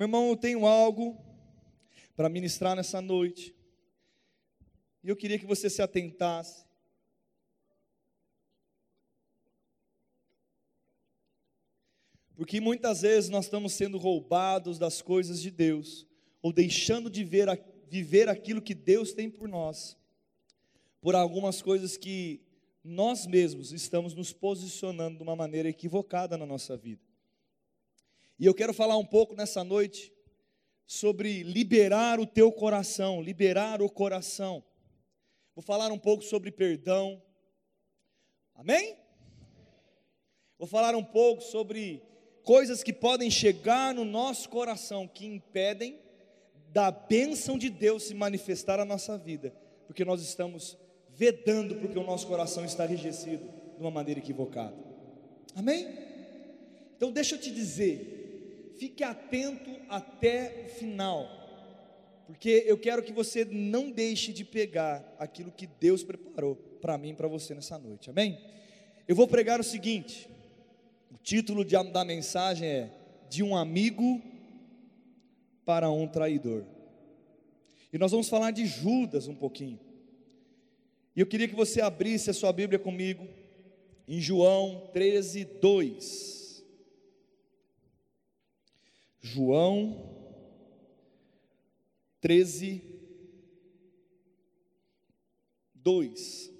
Meu irmão, eu tenho algo para ministrar nessa noite. E eu queria que você se atentasse. Porque muitas vezes nós estamos sendo roubados das coisas de Deus, ou deixando de ver, viver aquilo que Deus tem por nós, por algumas coisas que nós mesmos estamos nos posicionando de uma maneira equivocada na nossa vida. E eu quero falar um pouco nessa noite sobre liberar o teu coração, liberar o coração. Vou falar um pouco sobre perdão. Amém? Vou falar um pouco sobre coisas que podem chegar no nosso coração que impedem da bênção de Deus se manifestar na nossa vida, porque nós estamos vedando porque o nosso coração está enrijecido de uma maneira equivocada. Amém? Então deixa eu te dizer, fique atento até o final, porque eu quero que você não deixe de pegar aquilo que Deus preparou para mim e para você nessa noite. Amém? Eu vou pregar o seguinte: o título de, da mensagem é De um amigo para um traidor. E nós vamos falar de Judas um pouquinho. E eu queria que você abrisse a sua Bíblia comigo em João 13, 2. João 13, 2.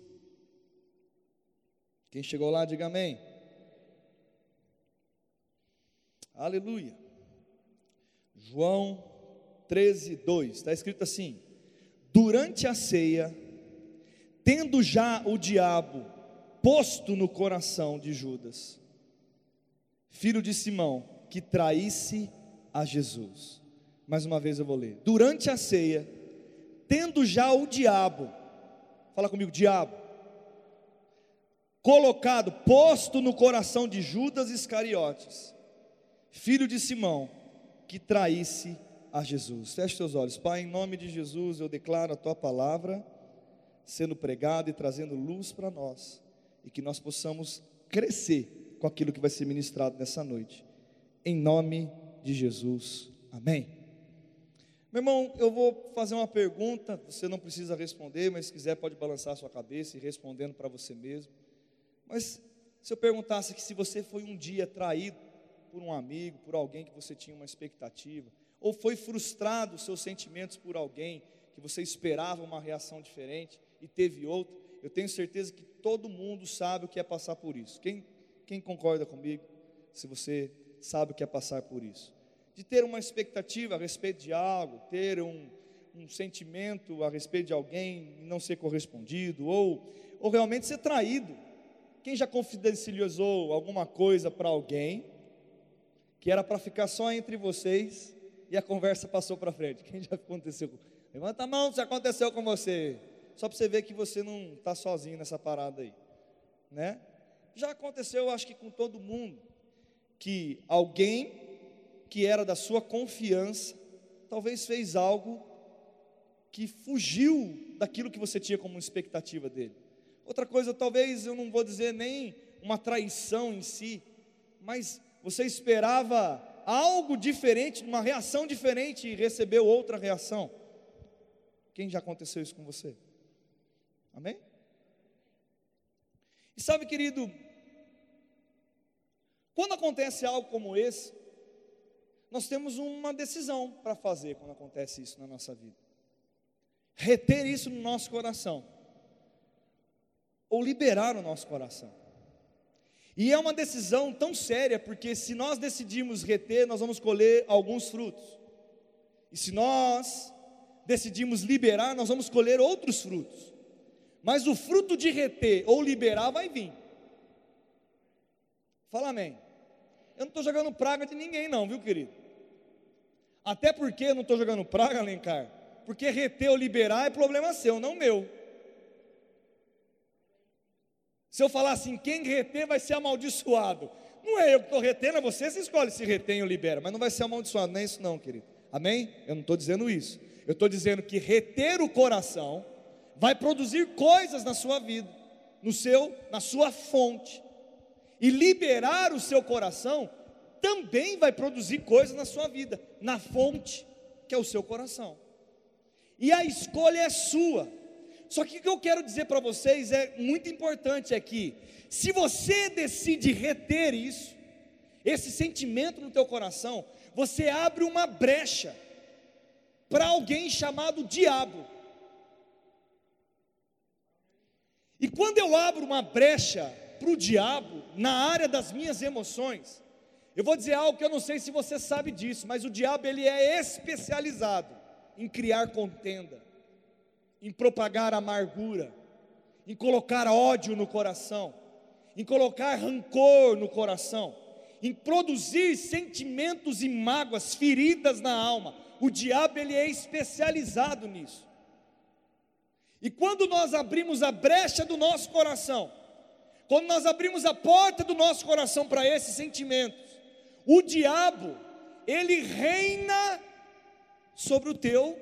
Quem chegou lá, diga amém. Aleluia. João 13, 2. Está escrito assim: Durante a ceia, tendo já o diabo posto no coração de Judas, filho de Simão, que traísse a Jesus. Mais uma vez eu vou ler. Durante a ceia, tendo já o diabo, fala comigo, diabo, colocado, posto no coração de Judas Iscariotes, filho de Simão, que traísse a Jesus. Feche seus olhos, Pai, em nome de Jesus, eu declaro a tua palavra sendo pregada e trazendo luz para nós, e que nós possamos crescer com aquilo que vai ser ministrado nessa noite. Em nome de Jesus. Amém. Meu irmão, eu vou fazer uma pergunta, você não precisa responder, mas se quiser pode balançar a sua cabeça e respondendo para você mesmo. Mas se eu perguntasse que se você foi um dia traído por um amigo, por alguém que você tinha uma expectativa, ou foi frustrado os seus sentimentos por alguém que você esperava uma reação diferente e teve outra, eu tenho certeza que todo mundo sabe o que é passar por isso. Quem, quem concorda comigo? Se você sabe o que é passar por isso, de ter uma expectativa a respeito de algo, ter um, um sentimento a respeito de alguém e não ser correspondido, ou, ou realmente ser traído. Quem já confidencializou alguma coisa para alguém que era para ficar só entre vocês e a conversa passou para frente. Quem já aconteceu? Levanta a mão se aconteceu com você. Só para você ver que você não está sozinho nessa parada aí, né? Já aconteceu, acho que com todo mundo, que alguém que era da sua confiança, talvez fez algo que fugiu daquilo que você tinha como expectativa dele. Outra coisa, talvez eu não vou dizer nem uma traição em si, mas você esperava algo diferente, uma reação diferente e recebeu outra reação. Quem já aconteceu isso com você? Amém? E sabe, querido, quando acontece algo como esse, nós temos uma decisão para fazer quando acontece isso na nossa vida. Reter isso no nosso coração, ou liberar o nosso coração. E é uma decisão tão séria, porque se nós decidimos reter, nós vamos colher alguns frutos. E se nós decidimos liberar, nós vamos colher outros frutos. Mas o fruto de reter ou liberar vai vir. Fala amém. Eu não estou jogando praga de ninguém, não, viu, querido? Até porque eu não estou jogando praga, Alencar. Porque reter ou liberar é problema seu, não meu. Se eu falar assim, quem reter vai ser amaldiçoado. Não é eu que estou retendo, é você que escolhe se retém ou libera, mas não vai ser amaldiçoado, não é isso não, querido. Amém? Eu não estou dizendo isso. Eu estou dizendo que reter o coração vai produzir coisas na sua vida, no seu, na sua fonte. E liberar o seu coração também vai produzir coisas na sua vida, na fonte, que é o seu coração. E a escolha é sua. Só que o que eu quero dizer para vocês é muito importante aqui. Se você decide reter isso, esse sentimento no teu coração, você abre uma brecha para alguém chamado diabo. E quando eu abro uma brecha para o diabo na área das minhas emoções, eu vou dizer algo que eu não sei se você sabe disso, mas o diabo ele é especializado em criar contenda, em propagar amargura, em colocar ódio no coração, em colocar rancor no coração, em produzir sentimentos e mágoas, feridas na alma. O diabo ele é especializado nisso. E quando nós abrimos a brecha do nosso coração, quando nós abrimos a porta do nosso coração para esses sentimentos, o diabo, ele reina sobre o teu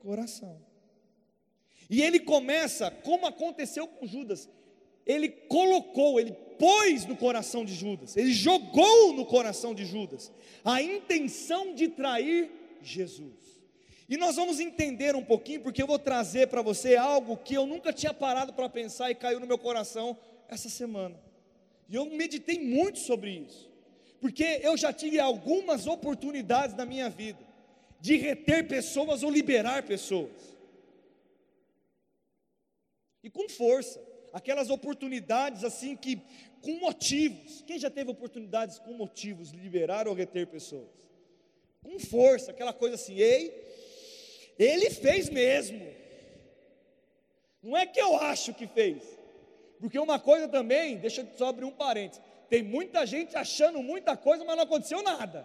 coração. E ele começa, como aconteceu com Judas, ele colocou, ele pôs no coração de Judas, ele jogou no coração de Judas a intenção de trair Jesus. E nós vamos entender um pouquinho, porque eu vou trazer para você algo que eu nunca tinha parado para pensar e caiu no meu coração essa semana. E eu meditei muito sobre isso, porque eu já tive algumas oportunidades na minha vida de reter pessoas ou liberar pessoas. E com força, aquelas oportunidades assim que com motivos. Quem já teve oportunidades com motivos de liberar ou reter pessoas? Com força, aquela coisa assim, ei, ele fez mesmo. Não é que eu acho que fez. Porque uma coisa também, deixa eu só abrir um parênteses. Tem muita gente achando muita coisa, mas não aconteceu nada.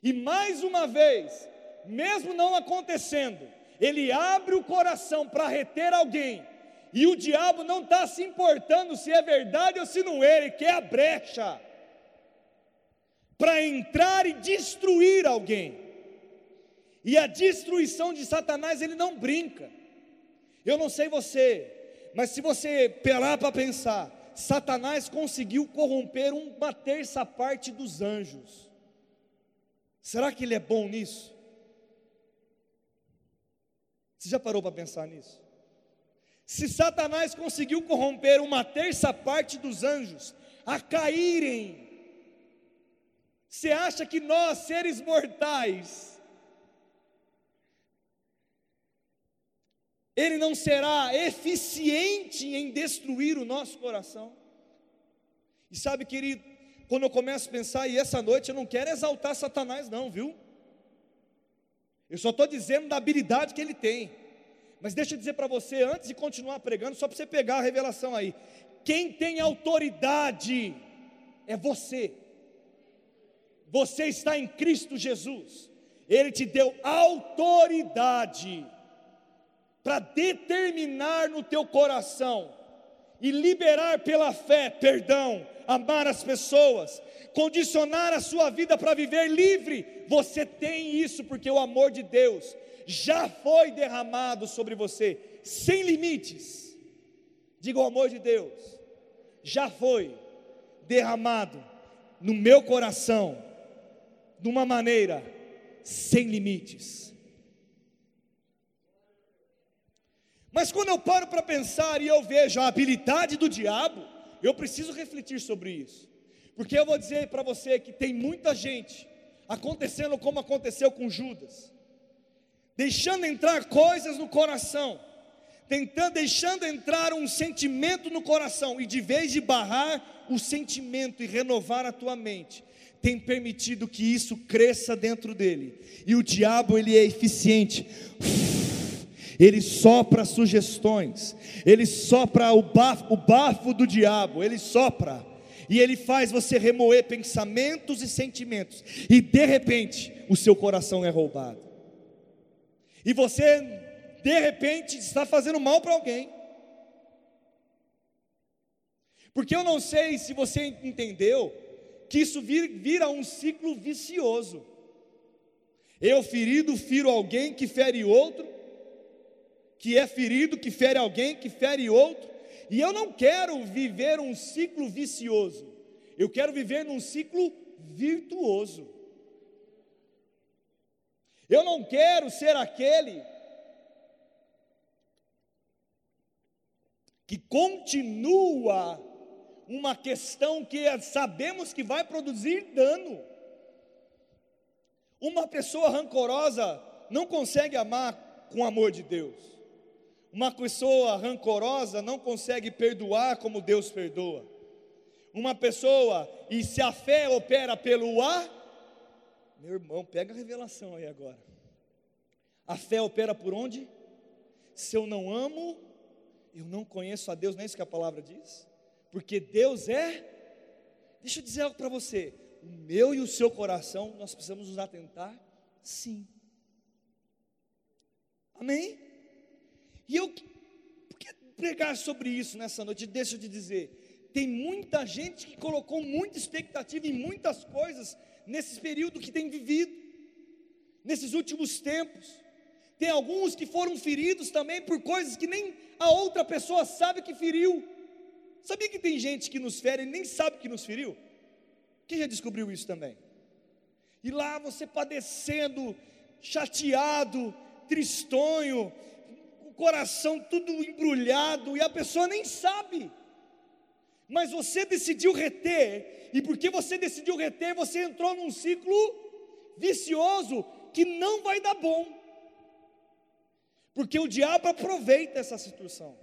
E mais uma vez, mesmo não acontecendo, ele abre o coração para reter alguém, e o diabo não está se importando se é verdade ou se não é, ele quer a brecha para entrar e destruir alguém. E a destruição de Satanás, ele não brinca. Eu não sei você, mas se você pelar para pensar, Satanás conseguiu corromper uma terça parte dos anjos. Será que ele é bom nisso? Você já parou para pensar nisso? Se Satanás conseguiu corromper uma terça parte dos anjos a caírem, você acha que nós, seres mortais, ele não será eficiente em destruir o nosso coração. E sabe, querido, quando eu começo a pensar, e essa noite eu não quero exaltar Satanás, não, viu? Eu só estou dizendo da habilidade que ele tem. Mas deixa eu dizer para você, antes de continuar pregando, só para você pegar a revelação aí: quem tem autoridade é você. Você está em Cristo Jesus, Ele te deu autoridade para determinar no teu coração e liberar pela fé perdão, amar as pessoas, condicionar a sua vida para viver livre. Você tem isso porque o amor de Deus já foi derramado sobre você, sem limites. Diga o amor de Deus, já foi derramado no meu coração, de uma maneira sem limites. Mas quando eu paro para pensar e eu vejo a habilidade do diabo, eu preciso refletir sobre isso. Porque eu vou dizer para você que tem muita gente acontecendo como aconteceu com Judas, deixando entrar coisas no coração, tentando deixando entrar um sentimento no coração e de vez de barrar o sentimento e renovar a tua mente, tem permitido que isso cresça dentro dele. E o diabo ele é eficiente ele sopra sugestões, ele sopra o bafo, o bafo do diabo, ele sopra, e ele faz você remoer pensamentos e sentimentos, e de repente o seu coração é roubado, e você de repente está fazendo mal para alguém, porque eu não sei se você entendeu que isso vira um ciclo vicioso. Eu ferido, firo alguém que fere outro, que é ferido, que fere alguém, que fere outro. E eu não quero viver um ciclo vicioso. Eu quero viver num ciclo virtuoso. Eu não quero ser aquele que continua uma questão que sabemos que vai produzir dano. Uma pessoa rancorosa não consegue amar com o amor de Deus. Uma pessoa rancorosa não consegue perdoar como Deus perdoa. Uma pessoa, e se a fé opera pelo ar, meu irmão, pega a revelação aí agora. A fé opera por onde? Se eu não amo, eu não conheço a Deus, não é isso que a palavra diz? Porque Deus é. Deixa eu dizer algo para você. O meu e o seu coração, nós precisamos nos atentar, sim. Amém? E eu, por que pregar sobre isso nessa noite? Deixa eu te dizer, tem muita gente que colocou muita expectativa em muitas coisas nesse período que tem vivido, nesses últimos tempos. Tem alguns que foram feridos também por coisas que nem a outra pessoa sabe que feriu. Sabia que tem gente que nos fere e nem sabe que nos feriu? Quem já descobriu isso também? E lá você padecendo, chateado, tristonho, coração tudo embrulhado e a pessoa nem sabe. Mas você decidiu reter, e porque você decidiu reter, você entrou num ciclo vicioso que não vai dar bom. Porque o diabo aproveita essa situação.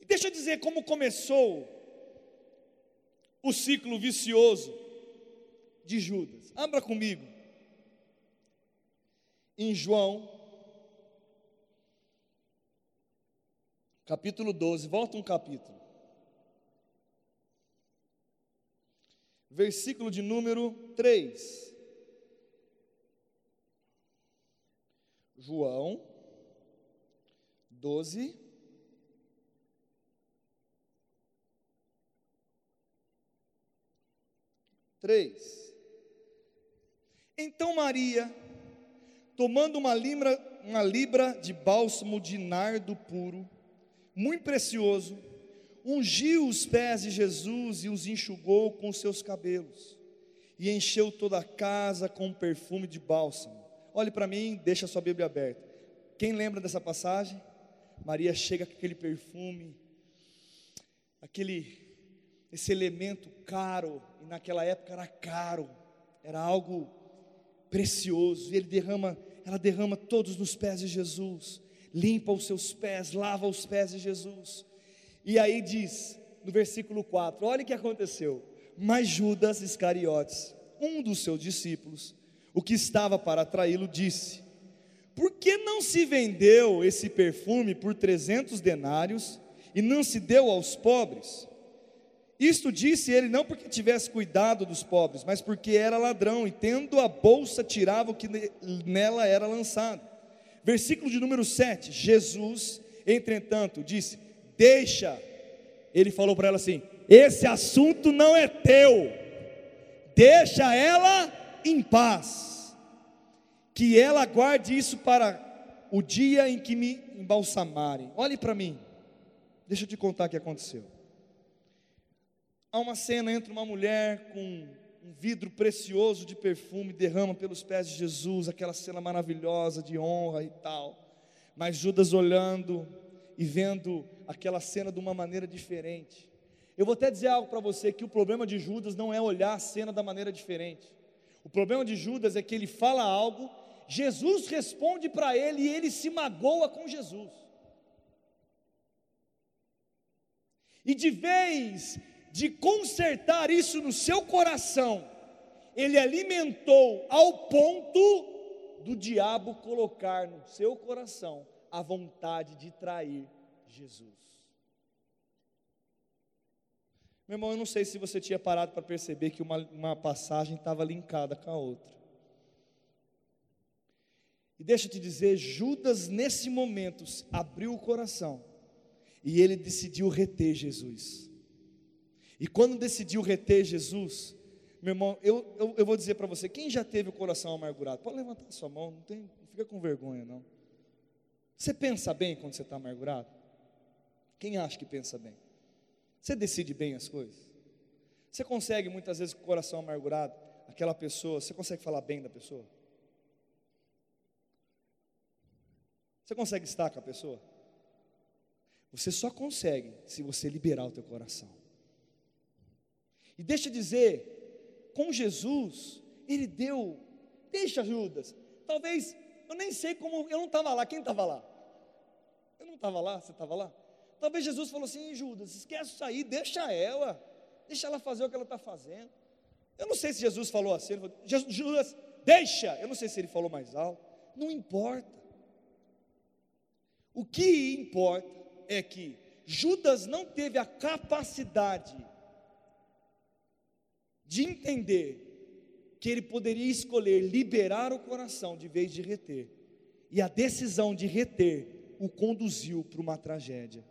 E deixa eu dizer como começou o ciclo vicioso de Judas. Abra comigo. Em João, capítulo 12, volta um capítulo. Versículo de número 3. João 12. Três. Então Maria, tomando uma libra, uma libra de bálsamo de nardo puro, muito precioso, ungiu os pés de Jesus e os enxugou com seus cabelos, e encheu toda a casa com perfume de bálsamo. Olhe para mim, deixa a sua Bíblia aberta. Quem lembra dessa passagem? Maria chega com aquele perfume, aquele esse elemento caro, e naquela época era caro, era algo precioso, e ele derrama, ela derrama todos nos pés de Jesus, limpa os seus pés, lava os pés de Jesus. E aí diz, no versículo 4, olha o que aconteceu. Mas Judas Iscariotes, um dos seus discípulos, o que estava para traí-lo, disse: por que não se vendeu esse perfume por 300 denários e não se deu aos pobres? Isto disse ele não porque tivesse cuidado dos pobres, mas porque era ladrão e tendo a bolsa tirava o que nela era lançado. Versículo de número 7. Jesus, entretanto, disse: Deixa. Ele falou para ela assim: Esse assunto não é teu. Deixa ela em paz que ela guarde isso para o dia em que me embalsamarem. Olhe para mim, deixa eu te contar o que aconteceu. Há uma cena entre uma mulher com um vidro precioso de perfume, derrama pelos pés de Jesus, aquela cena maravilhosa de honra e tal. Mas Judas olhando e vendo aquela cena de uma maneira diferente. Eu vou até dizer algo para você: que o problema de Judas não é olhar a cena da maneira diferente. O problema de Judas é que ele fala algo Jesus responde para ele e ele se magoa com Jesus. E de vez de consertar isso no seu coração, ele alimentou ao ponto do diabo colocar no seu coração a vontade de trair Jesus. Meu irmão, eu não sei se você tinha parado para perceber que uma, uma passagem estava linkada com a outra. E deixa eu te dizer, Judas nesse momento abriu o coração e ele decidiu reter Jesus. E quando decidiu reter Jesus, meu irmão, eu, eu, eu vou dizer para você, quem já teve o coração amargurado? Pode levantar sua mão, não, tem, não fica com vergonha não. Você pensa bem quando você está amargurado? Quem acha que pensa bem? Você decide bem as coisas? Você consegue muitas vezes com o coração amargurado, aquela pessoa, você consegue falar bem da pessoa? Você consegue estar com a pessoa? Você só consegue se você liberar o teu coração. E deixa eu dizer, com Jesus, ele deu, deixa Judas. Talvez, eu nem sei como, eu não estava lá, quem estava lá? Eu não estava lá, você estava lá? Talvez Jesus falou assim, Judas, esquece isso aí, deixa ela. Deixa ela fazer o que ela está fazendo. Eu não sei se Jesus falou assim. Falou, Judas, deixa. Eu não sei se ele falou mais alto. Não importa. O que importa é que Judas não teve a capacidade de entender que ele poderia escolher liberar o coração de vez de reter. E a decisão de reter o conduziu para uma tragédia.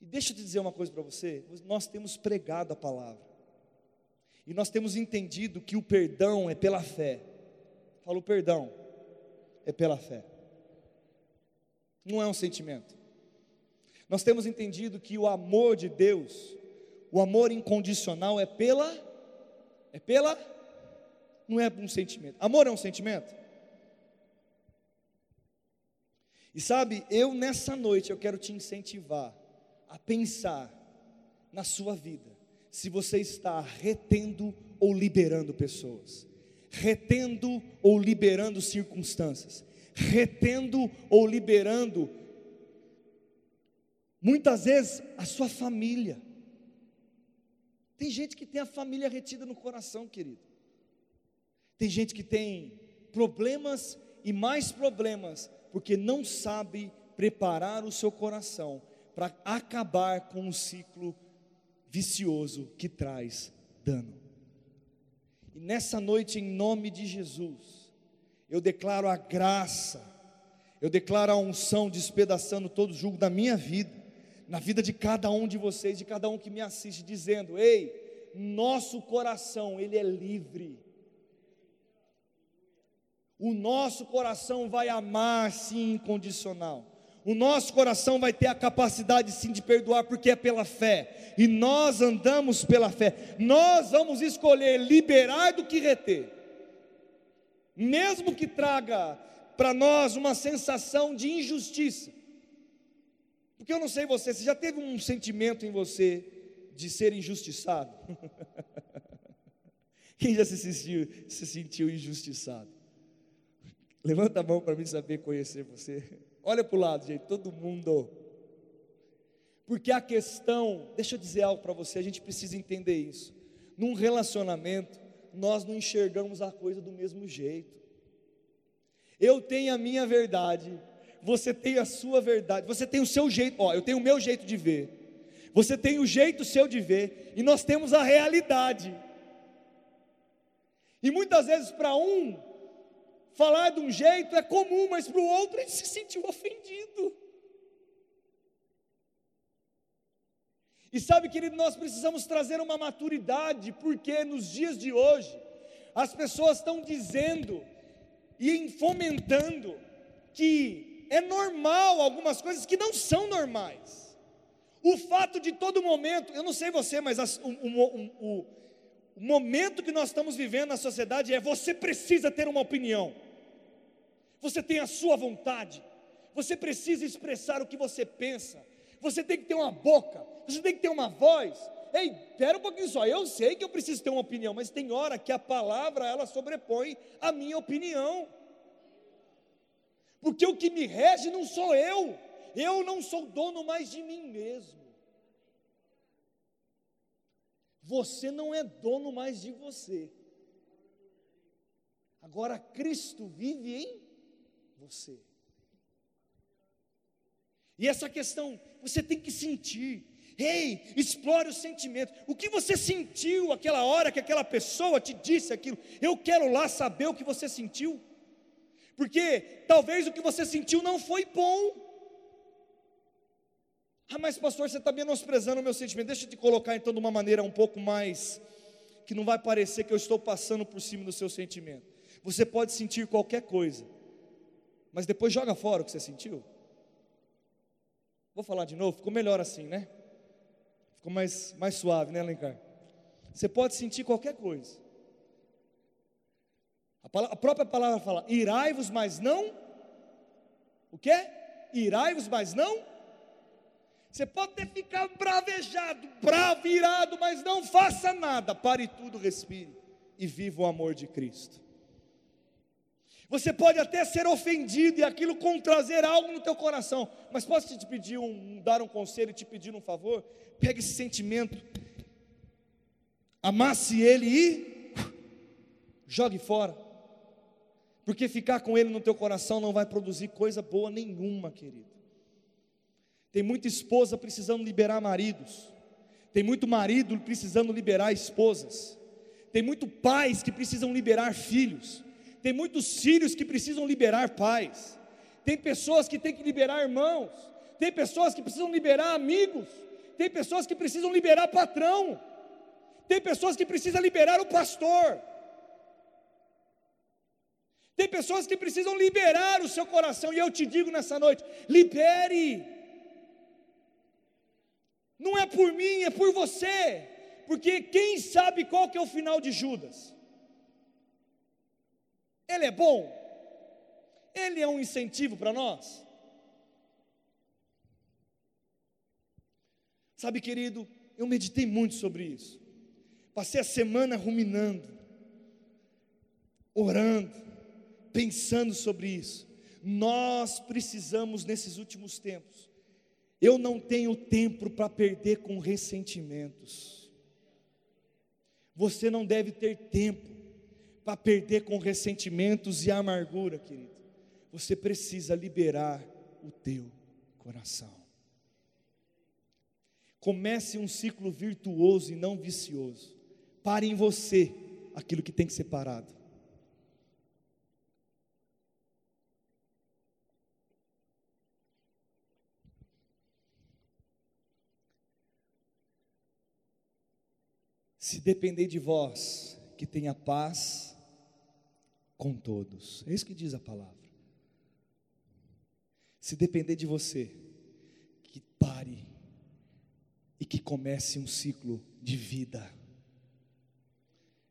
E deixa eu te dizer uma coisa para você: nós temos pregado a palavra, e nós temos entendido que o perdão é pela fé. Fala o perdão, é pela fé, não é um sentimento. Nós temos entendido que o amor de Deus, o amor incondicional é pela, é pela, não é um sentimento. Amor é um sentimento? E sabe, eu nessa noite eu quero te incentivar a pensar na sua vida, se você está retendo ou liberando pessoas, retendo ou liberando circunstâncias, retendo ou liberando, muitas vezes, a sua família. Tem gente que tem a família retida no coração, querido. Tem gente que tem problemas e mais problemas, porque não sabe preparar o seu coração para acabar com um ciclo vicioso que traz dano. E nessa noite, em nome de Jesus, eu declaro a graça, eu declaro a unção despedaçando todo o jugo da minha vida, na vida de cada um de vocês, de cada um que me assiste, dizendo: Ei, nosso coração, ele é livre. O nosso coração vai amar sim incondicional. O nosso coração vai ter a capacidade sim de perdoar, porque é pela fé, e nós andamos pela fé, nós vamos escolher liberar do que reter, mesmo que traga para nós uma sensação de injustiça, porque eu não sei você, você já teve um sentimento em você de ser injustiçado? Quem já se sentiu, se sentiu injustiçado? Levanta a mão para mim saber conhecer você. Olha para o lado, gente, todo mundo. Porque a questão, deixa eu dizer algo para você, a gente precisa entender isso. Num relacionamento, nós não enxergamos a coisa do mesmo jeito. Eu tenho a minha verdade, você tem a sua verdade, você tem o seu jeito, ó, eu tenho o meu jeito de ver, você tem o jeito seu de ver, e nós temos a realidade. E muitas vezes para um falar de um jeito é comum, mas para o outro ele se sentiu ofendido. E sabe, querido, nós precisamos trazer uma maturidade, porque nos dias de hoje, as pessoas estão dizendo e fomentando que é normal algumas coisas que não são normais. O fato de todo momento, eu não sei você, mas as, o, o, o, o momento que nós estamos vivendo na sociedade é você precisa ter uma opinião você tem a sua vontade, você precisa expressar o que você pensa, você tem que ter uma boca, você tem que ter uma voz. Ei, espera um pouquinho só, eu sei que eu preciso ter uma opinião, mas tem hora que a palavra ela sobrepõe a minha opinião. Porque o que me rege não sou eu, eu não sou dono mais de mim mesmo. Você não é dono mais de você. Agora Cristo vive em você. E essa questão, você tem que sentir. Ei, explore o sentimento. O que você sentiu aquela hora que aquela pessoa te disse aquilo? Eu quero lá saber o que você sentiu. Porque talvez o que você sentiu não foi bom. Ah, mas pastor, você está menosprezando o meu sentimento. Deixa eu te colocar então de uma maneira um pouco mais que não vai parecer que eu estou passando por cima do seu sentimento. Você pode sentir qualquer coisa, mas depois joga fora o que você sentiu. Vou falar de novo, ficou melhor assim, né? Ficou mais, mais suave, né, Alencar? Você pode sentir qualquer coisa. A, própria palavra fala: irai-vos, mas não. O que? Irai-vos, mas não. Você pode até ficar bravejado, bravo, irado, mas não faça nada. Pare tudo, respire e viva o amor de Cristo. Você pode até ser ofendido e aquilo trazer algo no teu coração, mas posso te pedir um, dar um conselho e te pedir um favor? Pegue esse sentimento, amasse ele e jogue fora. Porque ficar com ele no teu coração não vai produzir coisa boa nenhuma, querido. Tem muita esposa precisando liberar maridos. Tem muito marido precisando liberar esposas. Tem muito pais que precisam liberar filhos. Tem muitos filhos que precisam liberar pais. Tem pessoas que têm que liberar irmãos. Tem pessoas que precisam liberar amigos. Tem pessoas que precisam liberar patrão. Tem pessoas que precisam liberar o pastor. Tem pessoas que precisam liberar o seu coração. E eu te digo nessa noite: libere. Não é por mim, é por você porque quem sabe qual que é o final de Judas? Ele é bom? Ele é um incentivo para nós? Sabe, querido, eu meditei muito sobre isso. Passei a semana ruminando, orando, pensando sobre isso. Nós precisamos, nesses últimos tempos, eu não tenho tempo para perder com ressentimentos. Você não deve ter tempo para perder com ressentimentos e amargura, querido. Você precisa liberar o teu coração. Comece um ciclo virtuoso e não vicioso. Pare em você aquilo que tem que ser parado. Se depender de vós, que tenha paz com todos. É isso que diz a palavra. Se depender de você, que pare e que comece um ciclo de vida.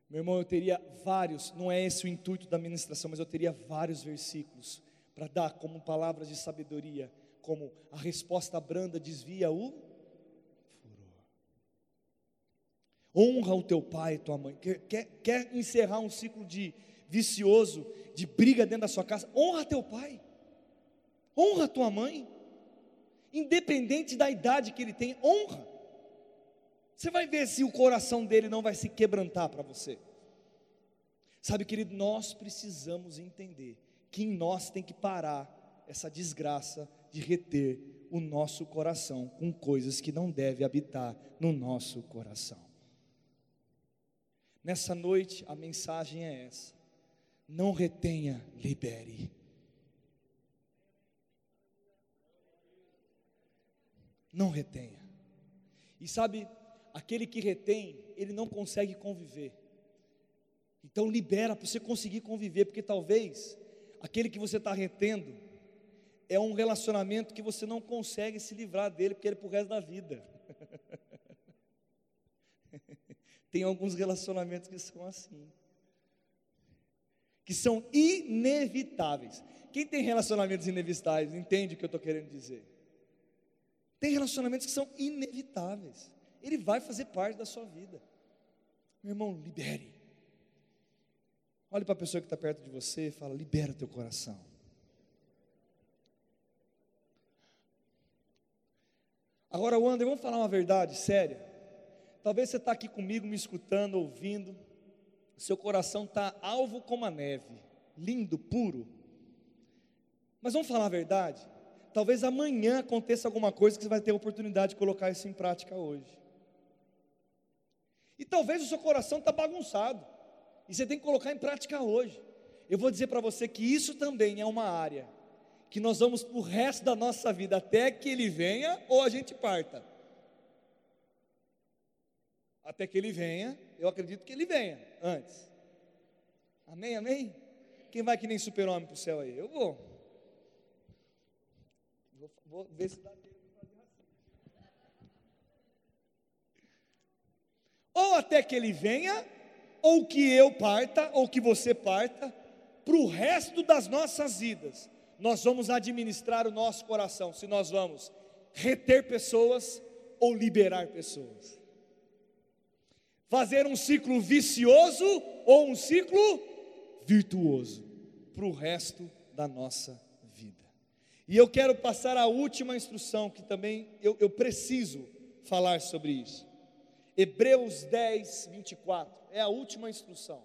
Meu irmão, eu teria vários, não é esse o intuito da ministração, mas eu teria vários versículos para dar como palavras de sabedoria, como a resposta branda desvia o Honra o teu pai e tua mãe. Quer, quer, quer encerrar um ciclo de vicioso, de briga dentro da sua casa? Honra teu pai. Honra tua mãe. Independente da idade que ele tem, honra. Você vai ver se o coração dele não vai se quebrantar para você. Sabe, querido, nós precisamos entender que em nós tem que parar essa desgraça de reter o nosso coração com coisas que não devem habitar no nosso coração. Nessa noite a mensagem é essa: não retenha, libere. Não retenha. E sabe, aquele que retém, ele não consegue conviver. Então libera para você conseguir conviver, porque talvez aquele que você está retendo é um relacionamento que você não consegue se livrar dele, porque ele é para o resto da vida. Tem alguns relacionamentos que são assim, que são inevitáveis. Quem tem relacionamentos inevitáveis entende o que eu estou querendo dizer. Tem relacionamentos que são inevitáveis. Ele vai fazer parte da sua vida. Meu irmão, libere. Olhe para a pessoa que está perto de você e fala: libera teu coração. Agora, Wander, vamos falar uma verdade séria. Talvez você está aqui comigo, me escutando, ouvindo, seu coração está alvo como a neve, lindo, puro. Mas vamos falar a verdade? Talvez amanhã aconteça alguma coisa que você vai ter a oportunidade de colocar isso em prática hoje. E talvez o seu coração está bagunçado, e você tem que colocar em prática hoje. Eu vou dizer para você que isso também é uma área que nós vamos para o resto da nossa vida, até que ele venha ou a gente parta até que ele venha, eu acredito que ele venha antes. Amém, amém? Quem vai que nem super-homem para o céu aí? Eu vou. vou. Vou ver se dá tempo ou até que ele venha, ou que eu parta, ou que você parta, para o resto das nossas vidas, nós vamos administrar o nosso coração, se nós vamos reter pessoas ou liberar pessoas. Fazer um ciclo vicioso ou um ciclo virtuoso para o resto da nossa vida. E eu quero passar a última instrução, que também eu, eu preciso falar sobre isso. Hebreus 10, 24, é a última instrução.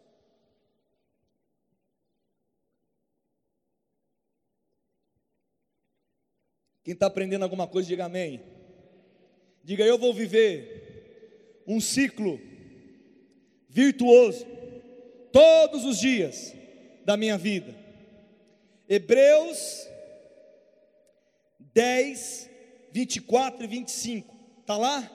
Quem está aprendendo alguma coisa, diga amém. Diga, eu vou viver um ciclo virtuoso todos os dias da minha vida. Hebreus 10, 24 e 25. Está lá?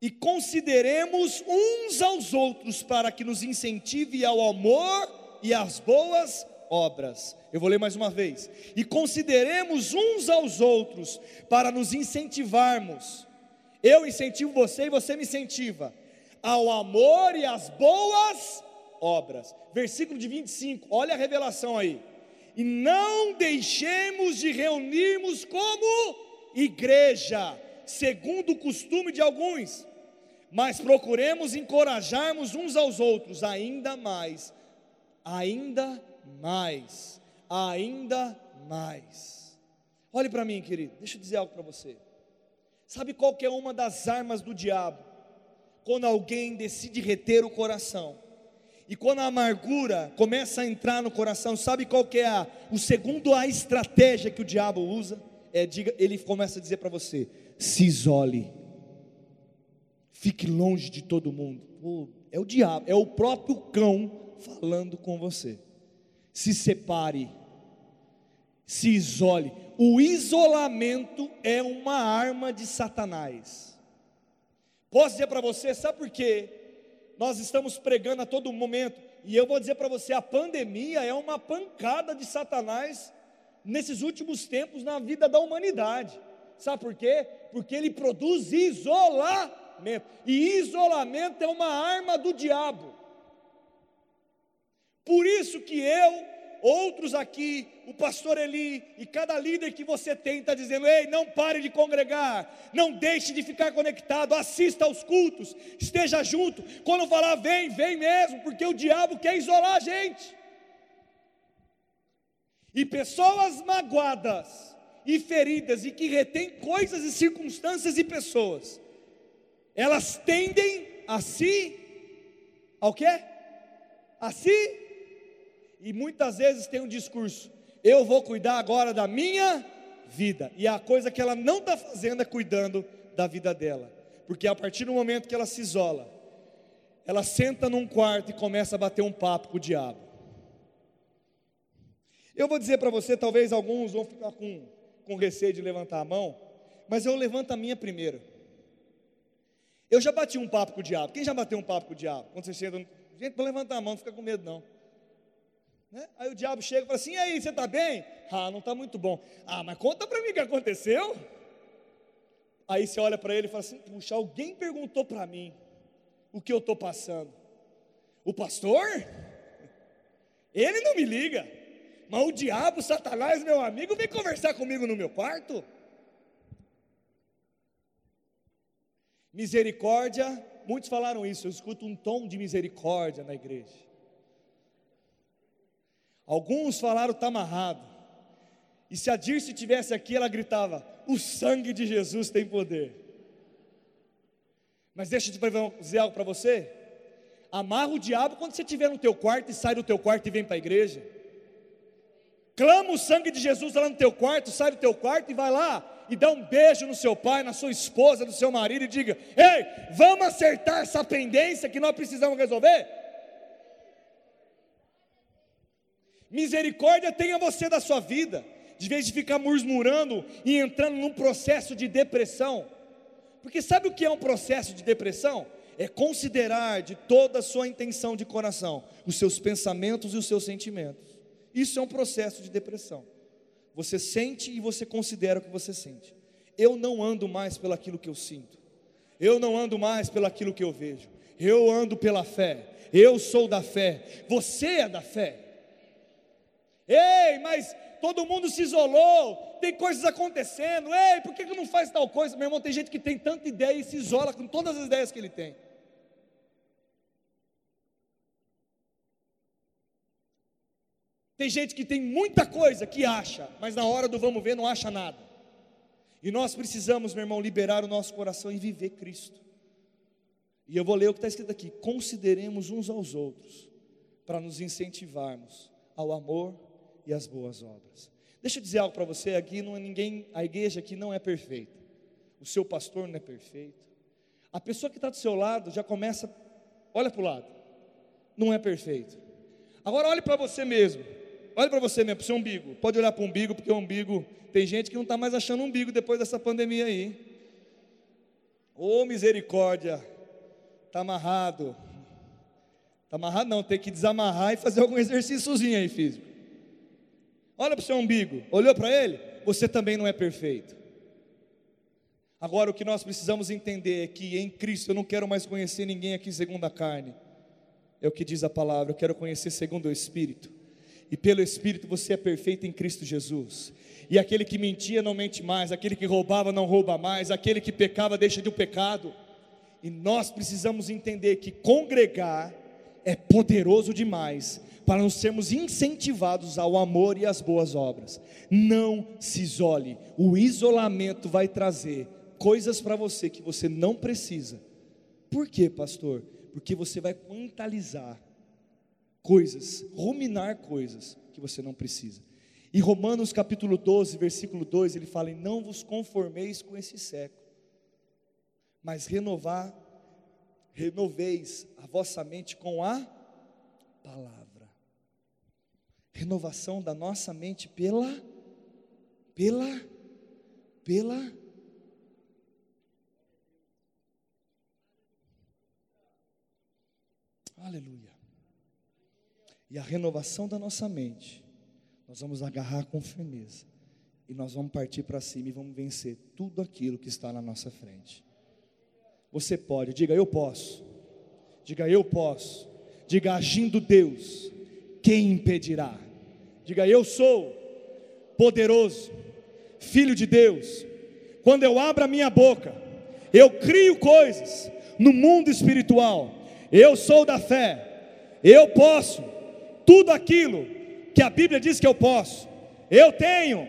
E consideremos uns aos outros para que nos incentive ao amor e às boas obras. Eu vou ler mais uma vez. E consideremos uns aos outros para nos incentivarmos. Eu incentivo você e você me incentiva ao amor e às boas obras. Versículo de 25, olha a revelação aí. E não deixemos de reunirmos como igreja, segundo o costume de alguns, mas procuremos encorajarmos uns aos outros ainda mais, ainda mais, ainda mais. Olhe para mim, querido, deixa eu dizer algo para você. Sabe qual é uma das armas do diabo? Quando alguém decide reter o coração, e quando a amargura começa a entrar no coração, sabe qual que é a, o segundo a estratégia que o diabo usa? É, diga, ele começa a dizer para você: se isole, fique longe de todo mundo. Pô, é o diabo, é o próprio cão falando com você. Se separe, se isole. O isolamento é uma arma de Satanás. Posso dizer para você, sabe por quê? nós estamos pregando a todo momento, e eu vou dizer para você: a pandemia é uma pancada de Satanás nesses últimos tempos na vida da humanidade. Sabe por quê? Porque ele produz isolamento, e isolamento é uma arma do diabo. Por isso que eu outros aqui, o pastor Eli e cada líder que você tem está dizendo: ei, não pare de congregar, não deixe de ficar conectado, assista aos cultos, esteja junto. Quando falar vem, vem mesmo, porque o diabo quer isolar a gente. E pessoas magoadas e feridas e que retêm coisas e circunstâncias e pessoas, elas tendem a si, ao que? A si e muitas vezes tem um discurso: eu vou cuidar agora da minha vida, e a coisa que ela não está fazendo é cuidando da vida dela, porque a partir do momento que ela se isola, ela senta num quarto e começa a bater um papo com o diabo. Eu vou dizer para você, talvez alguns vão ficar com, com receio de levantar a mão, mas eu levanto a minha primeiro. Eu já bati um papo com o diabo. Quem já bateu um papo com o diabo? Quando você chega, gente, não levantar a mão, não fica com medo não. Né? Aí o diabo chega e fala assim: e aí, você está bem? Ah, não está muito bom. Ah, mas conta para mim o que aconteceu. Aí você olha para ele e fala assim: puxa, alguém perguntou para mim o que eu estou passando. O pastor? Ele não me liga. Mas o diabo, Satanás, meu amigo, vem conversar comigo no meu quarto. Misericórdia, muitos falaram isso, eu escuto um tom de misericórdia na igreja. Alguns falaram está amarrado. E se a Dirce tivesse aqui, ela gritava: o sangue de Jesus tem poder. Mas deixa eu dizer algo para você. Amarra o diabo quando você estiver no teu quarto e sai do teu quarto e vem para a igreja. Clama o sangue de Jesus lá no teu quarto, sai do teu quarto e vai lá e dá um beijo no seu pai, na sua esposa, no seu marido e diga: Ei, vamos acertar essa pendência que nós precisamos resolver? Misericórdia tenha você da sua vida, de vez de ficar murmurando e entrando num processo de depressão. Porque sabe o que é um processo de depressão? É considerar de toda a sua intenção de coração os seus pensamentos e os seus sentimentos. Isso é um processo de depressão. Você sente e você considera o que você sente. Eu não ando mais pelo aquilo que eu sinto. Eu não ando mais pelo aquilo que eu vejo. Eu ando pela fé. Eu sou da fé. Você é da fé. Ei, mas todo mundo se isolou, tem coisas acontecendo. Ei, por que, que não faz tal coisa? Meu irmão, tem gente que tem tanta ideia e se isola com todas as ideias que ele tem. Tem gente que tem muita coisa que acha, mas na hora do vamos ver não acha nada. E nós precisamos, meu irmão, liberar o nosso coração e viver Cristo. E eu vou ler o que está escrito aqui: consideremos uns aos outros, para nos incentivarmos ao amor e às boas obras. Deixa eu dizer algo para você: aqui não é ninguém, a igreja aqui não é perfeita, o seu pastor não é perfeito, a pessoa que está do seu lado já começa, olha para o lado, não é perfeito. Agora olhe para você mesmo. Olha para você mesmo, para o seu umbigo. Pode olhar para o umbigo, porque o umbigo. Tem gente que não está mais achando umbigo depois dessa pandemia aí. Ô oh, misericórdia. Está amarrado. Está amarrado não, tem que desamarrar e fazer algum exercíciozinho aí físico. Olha para o seu umbigo. Olhou para ele? Você também não é perfeito. Agora o que nós precisamos entender é que em Cristo eu não quero mais conhecer ninguém aqui segundo a carne. É o que diz a palavra, eu quero conhecer segundo o Espírito e pelo Espírito você é perfeito em Cristo Jesus. E aquele que mentia não mente mais, aquele que roubava não rouba mais, aquele que pecava deixa de um pecado. E nós precisamos entender que congregar é poderoso demais para nós sermos incentivados ao amor e às boas obras. Não se isole. O isolamento vai trazer coisas para você que você não precisa. Por quê, pastor? Porque você vai mentalizar coisas, ruminar coisas que você não precisa. E Romanos capítulo 12, versículo 2, ele fala: Não vos conformeis com esse século, mas renovar, renoveis a vossa mente com a palavra. Renovação da nossa mente pela, pela, pela. Aleluia e a renovação da nossa mente, nós vamos agarrar com firmeza e nós vamos partir para cima e vamos vencer tudo aquilo que está na nossa frente. Você pode, diga eu posso, diga eu posso, diga agindo Deus, quem impedirá? Diga eu sou poderoso, filho de Deus. Quando eu abro a minha boca, eu crio coisas no mundo espiritual. Eu sou da fé, eu posso tudo aquilo que a Bíblia diz que eu posso. Eu tenho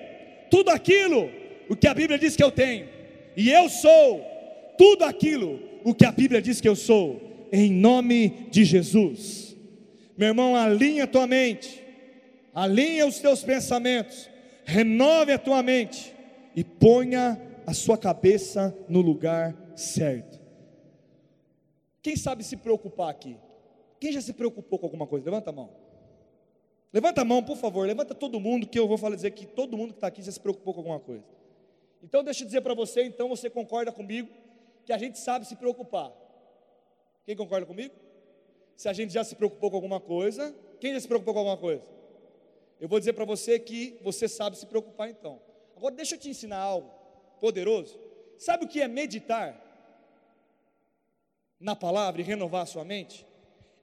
tudo aquilo o que a Bíblia diz que eu tenho. E eu sou tudo aquilo o que a Bíblia diz que eu sou. Em nome de Jesus. Meu irmão, alinha tua mente. Alinha os teus pensamentos. Renove a tua mente e ponha a sua cabeça no lugar certo. Quem sabe se preocupar aqui? Quem já se preocupou com alguma coisa? Levanta a mão. Levanta a mão, por favor, levanta todo mundo, que eu vou falar dizer que todo mundo que está aqui já se preocupou com alguma coisa. Então, deixa eu dizer para você, então você concorda comigo, que a gente sabe se preocupar. Quem concorda comigo? Se a gente já se preocupou com alguma coisa, quem já se preocupou com alguma coisa? Eu vou dizer para você que você sabe se preocupar então. Agora, deixa eu te ensinar algo poderoso. Sabe o que é meditar na palavra e renovar a sua mente?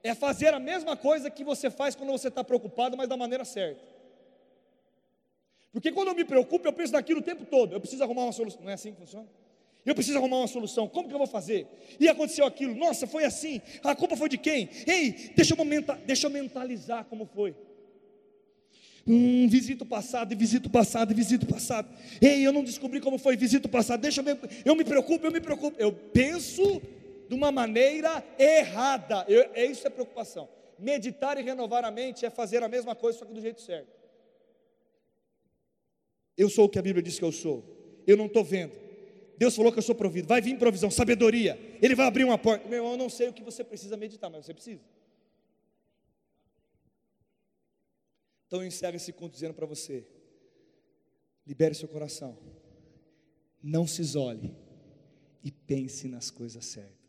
é fazer a mesma coisa que você faz quando você está preocupado, mas da maneira certa. Porque quando eu me preocupo, eu penso naquilo o tempo todo. Eu preciso arrumar uma solução. Não é assim que funciona? Eu preciso arrumar uma solução. Como que eu vou fazer? E aconteceu aquilo. Nossa, foi assim. A culpa foi de quem? Ei, deixa eu, menta, deixa eu mentalizar como foi. Hum, visito o passado, e visito o passado, e visito o passado. Ei, eu não descobri como foi, visito o passado. Deixa eu, eu me preocupo, eu me preocupo. Eu penso de uma maneira errada. Eu, é isso é preocupação. Meditar e renovar a mente é fazer a mesma coisa, só que do jeito certo. Eu sou o que a Bíblia diz que eu sou. Eu não estou vendo. Deus falou que eu sou provido. Vai vir provisão, sabedoria. Ele vai abrir uma porta. Meu irmão, eu não sei o que você precisa meditar, mas você precisa. Então eu encerro esse conto dizendo para você: libere seu coração. Não se isole e pense nas coisas certas.